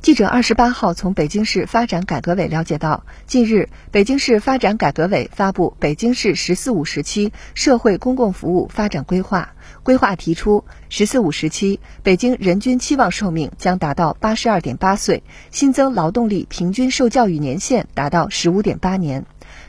记者二十八号从北京市发展改革委了解到，近日，北京市发展改革委发布《北京市“十四五”时期社会公共服务发展规划》。规划提出，“十四五”时期，北京人均期望寿命将达到八十二点八岁，新增劳动力平均受教育年限达到十五点八年。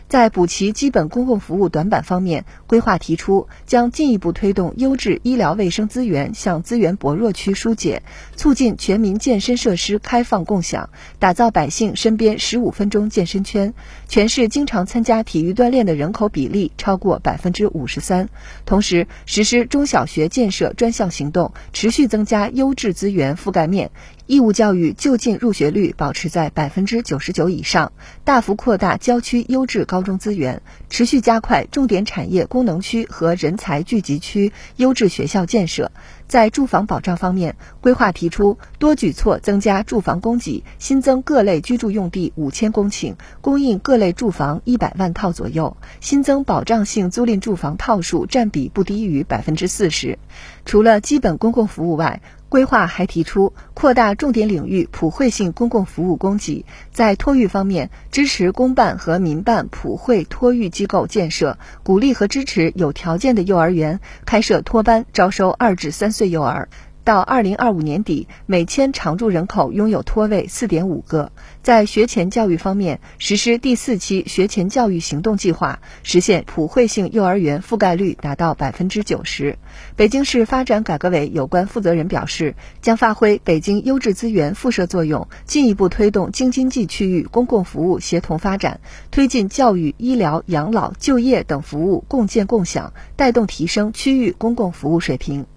在补齐基本公共服务短板方面，规划提出将进一步推动优质医疗卫生资源向资源薄弱区疏解，促进全民健身设施开放共享，打造百姓身边十五分钟健身圈。全市经常参加体育锻炼的人口比例超过百分之五十三。同时，实施中小学建设专项行动，持续增加优质资源覆盖面。义务教育就近入学率保持在百分之九十九以上，大幅扩大郊区优质高高中资源，持续加快重点产业功能区和人才聚集区优质学校建设。在住房保障方面，规划提出多举措增加住房供给，新增各类居住用地五千公顷，供应各类住房一百万套左右，新增保障性租赁住房套数占比不低于百分之四十。除了基本公共服务外，规划还提出扩大重点领域普惠性公共服务供给，在托育方面支持公办和民办普惠托育机构建设，鼓励和支持有条件的幼儿园开设托班，招收二至三岁幼儿。到二零二五年底，每千常住人口拥有托位四点五个。在学前教育方面，实施第四期学前教育行动计划，实现普惠性幼儿园覆盖率达到百分之九十。北京市发展改革委有关负责人表示，将发挥北京优质资源辐射作用，进一步推动京津冀区域公共服务协同发展，推进教育、医疗、养老、就业等服务共建共享，带动提升区域公共服务水平。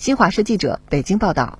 新华社记者北京报道。